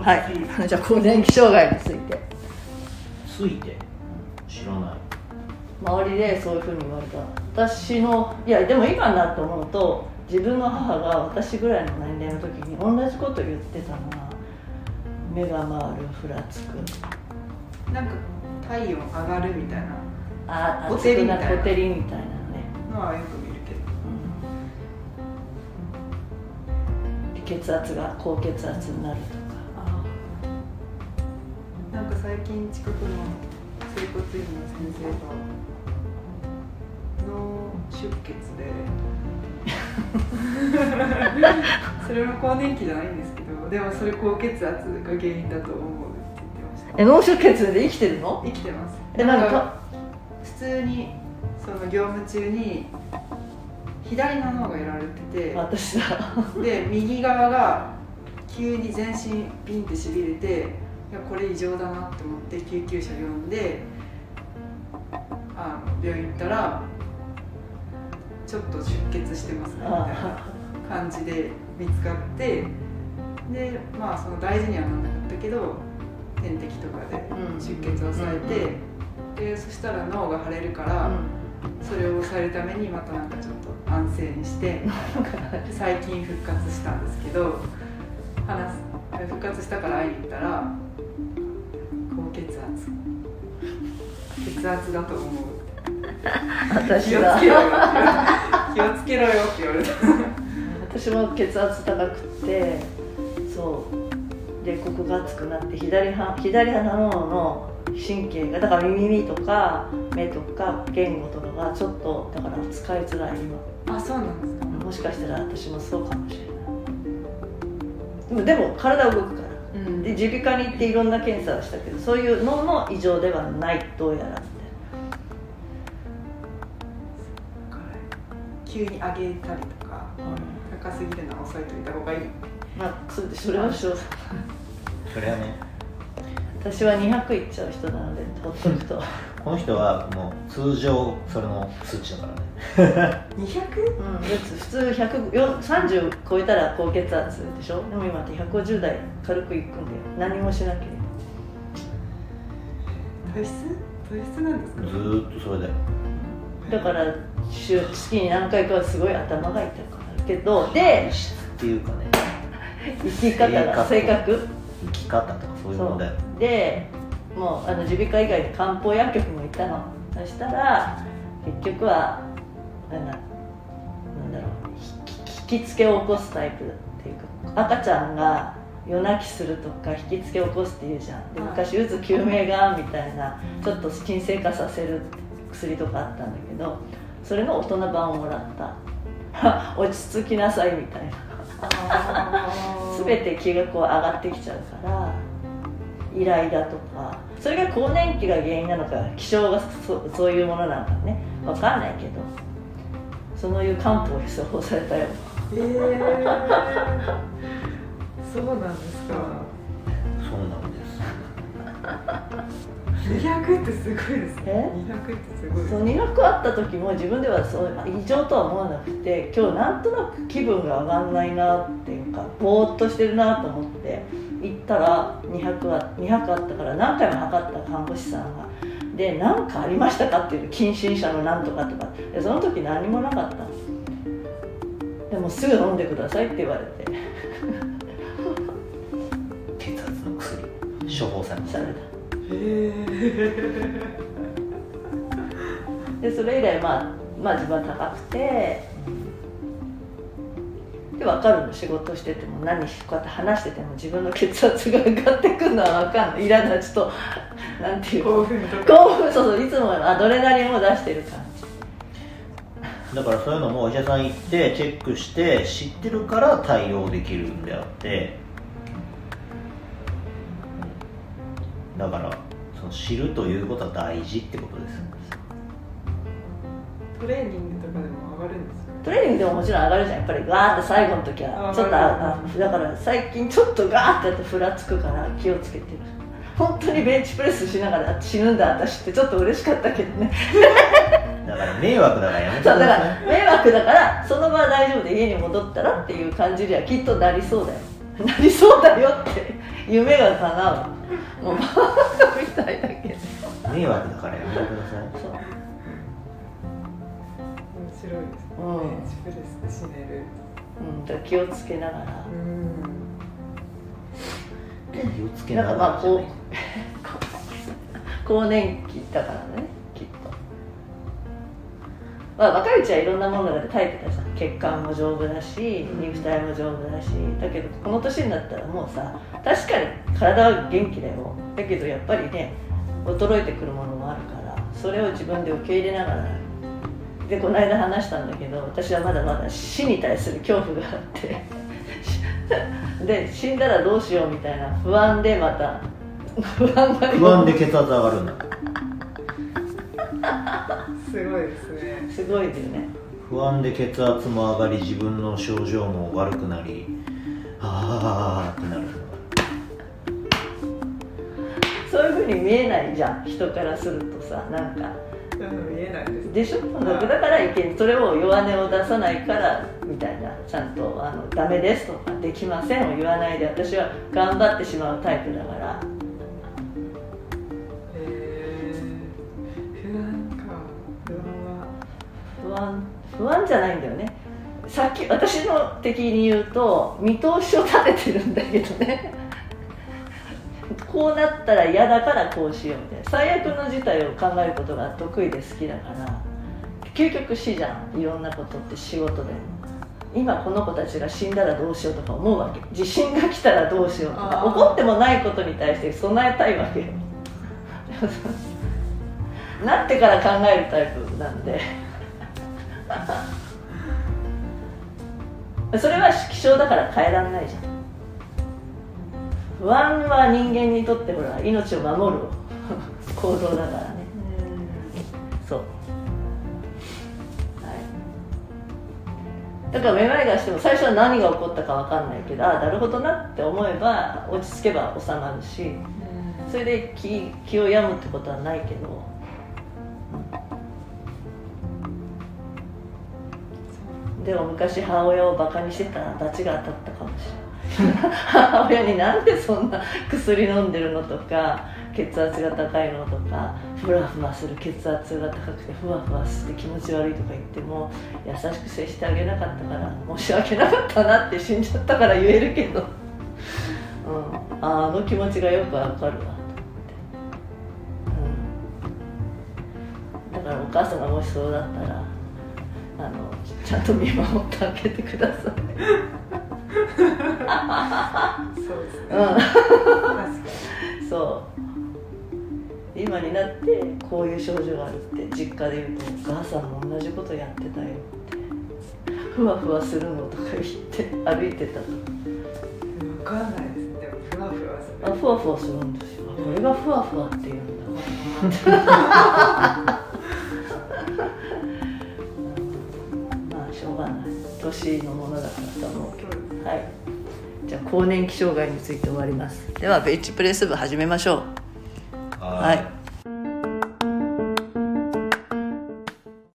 はい。じゃあ更年期障害について。ついて？知らない。周りでそういうふうに言われた。私のいやでも今になって思うと自分の母が私ぐらいの年齢の時に同じこと言ってたのは目が回るふらつく。なんか体温上がるみたいな。あほてりみたいな。ほてりみたいなね、のはよく見るけど。うん、血圧が高血圧になるとか最近近くの整骨院の先生が脳出血で。それも更年期じゃないんですけどでもそれ高血圧が原因だと思うって言ってました。え脳出血で生きてるの？生きてます。えなんか普通にその業務中に左の脳がやられてて私だ。で右側が急に全身ピンってしびれていやこれ異常だなって思って救急車呼んであの病院行ったらちょっと出血してますねみたいな感じで見つかってでまあその大事にはならなかったけど点滴とかでうん。出血を抑えて、でそしたら脳が腫れるから、それを抑えるためにまたなんかちょっと安静にして で最近復活したんですけど話す復活したから会いに行ったら血圧だと思う。私気をつだけろよ。気をつけろよって言われた。私も血圧高くてそう。でここが熱くなって左は左鼻の脳の神経がだから耳とか目とか言語とかがちょっとだから使いづらい今。あそうなんですか。もしかしたら私もそうかもしれない。でもでも体動くから。うん。で耳鼻科に行っていろんな検査をしたけどそういう脳の異常ではないどうやら急に上げたりとかな、高すぎるのは抑えといた方がいい。まあそれそれはしょう。それはね。私は200いっちゃう人なのでほっとくと。この人はもう通常それの数値だからね。200? うん、普通100よ30超えたら高血圧でしょ？でも今って150代軽くいくんだよ。何もしなけれ体質？体質なんですか？ずーっとそれだよ。ばだから週月に何回かはすごい頭が痛くなるけどで体質っていうかね。生き方が性格生き方とかそういうものだよ。でもうあの耳鼻科以外で漢方薬局も行ったの。そしたら結局はなんだなんだろう。引き引きつけを起こすタイプっていうか赤ちゃんが夜泣きするとか引きつけを起こすっていうじゃん。ではい昔うつ救命がんみたいなちょっと鎮静化させる薬とかあったんだけどそれの大人版をもらった。落ち着きなさいみたいな。全て気がこう上がってきちゃうからイライラとか。それが更年期が原因なのか気象がそそういうものなのかね。分かんないけど。そういう漢方を処方されたよえー、そうなんですか。そうなんです200ってすごいですね。え？200ってすごいですそう苦くあった時も自分ではそう異常とは思わなくて今日なんとなく気分が上がんないなっていうかぼーっとしてるなと思って行ったら200あ200あったから何回も測った看護師さんがで何かありましたかっていう近親者のなんとかとかでその時何もなかったのでもすぐ飲んでくださいって言われて処方されたされた。へえでそれ以来まあまあ自分は高くてで分かるの仕事してても何しこうやって話してても自分の血圧が上がってくるのは分かんない。いらない。ちょっとなんていう興の奮とか。興奮そうそういつもアドレナリンを出してる感じ。だからそういうのもお医者さん行ってチェックして知ってるから対応できるんであってだからその知るということは大事ってことですトレーニングとかでも上がるんですか？トレーニングでももちろん上がるじゃん。やっぱりガーって最後の時はあちょっとああだから最近ちょっとガーってやってふらつくから気をつけてる。本当にベンチプレスしながら死ぬんだ私ってちょっと嬉しかったけどね。だから迷惑だからやめてくそうだ迷惑だからその場は大丈夫で家に戻ったらっていう感じではきっとなりそうだよ。なりそうだよって夢が叶うもうバカみたいだけど迷惑だからやめてください。面白いです。ね、うんベンチプレスで死ねる。うん、だから気をつけながら。うん気をつけななんがからまあこう更年期だからねきっと。まあ若いうちはいろんなものが耐えてたじゃん血管も丈夫だし肉体も丈夫だしだけどこの年になったらもうさ確かに体は元気だよ。だけどやっぱりね衰えてくるものもあるからそれを自分で受け入れながらでこの間話したんだけど私はまだまだ死に対する恐怖があって で死んだらどうしようみたいな不安でまた不安が不安で血圧上がるんだすごいですね。すごいよね不安で血圧も上がり自分の症状も悪くなりああってなる。そういうふうに見えないじゃん人からするとさなんか。うん見えないです。でしょ？だからいけんそれを弱音を出さないからみたいな。ちゃんとあの「ダメです」とか「できません」を言わないで私は頑張ってしまうタイプだから不安じゃないんだよね。さっき私の的に言うと見通しを立ててるんだけどね。こうなったら嫌だからこうしようみたいな。最悪の事態を考えることが得意で好きだから究極死じゃん。いろんなことって仕事で。も今この子たちが死んだらどうしようとか思うわけ。地震が来たらどうしようとか。あー。起こってもないことに対して備えたいわけよ。なってから考えるタイプなんでそれは気象だから変えられないじゃん。不安は人間にとってほら命を守る 行動だからね。そう。はい。だからめまいがしても最初は何が起こったか分かんないけどああなるほどなって思えば落ち着けば収まるしそれで気気を病むってことはないけどでも昔母親をバカにしてたら罰が当たったかもしれない。母親になんでそんな薬飲んでるのとか血圧が高いのとかふわふわする血圧が高くてふわふわして気持ち悪いとか言っても優しく接してあげなかったから申し訳なかったなって死んじゃったから言えるけど、うん、ああの気持ちがよくわかるわ。と思って、うん、だからお母さんがもしそうだったらあのちゃんと見守ってあげてください。そうですね。うん。そう。今になってこういう症状があるって実家で言うとお母さんも同じことやってたよって。ふわふわするのとか言って歩いてたと。に分かんないですね。でもふわふわする。あふわふわするんですよ。あこれがふわふわっていうんだ年のものだからと思うけど。はい。じゃあ更年期障害について終わります。ではベッチプレス部始めましょう。ははい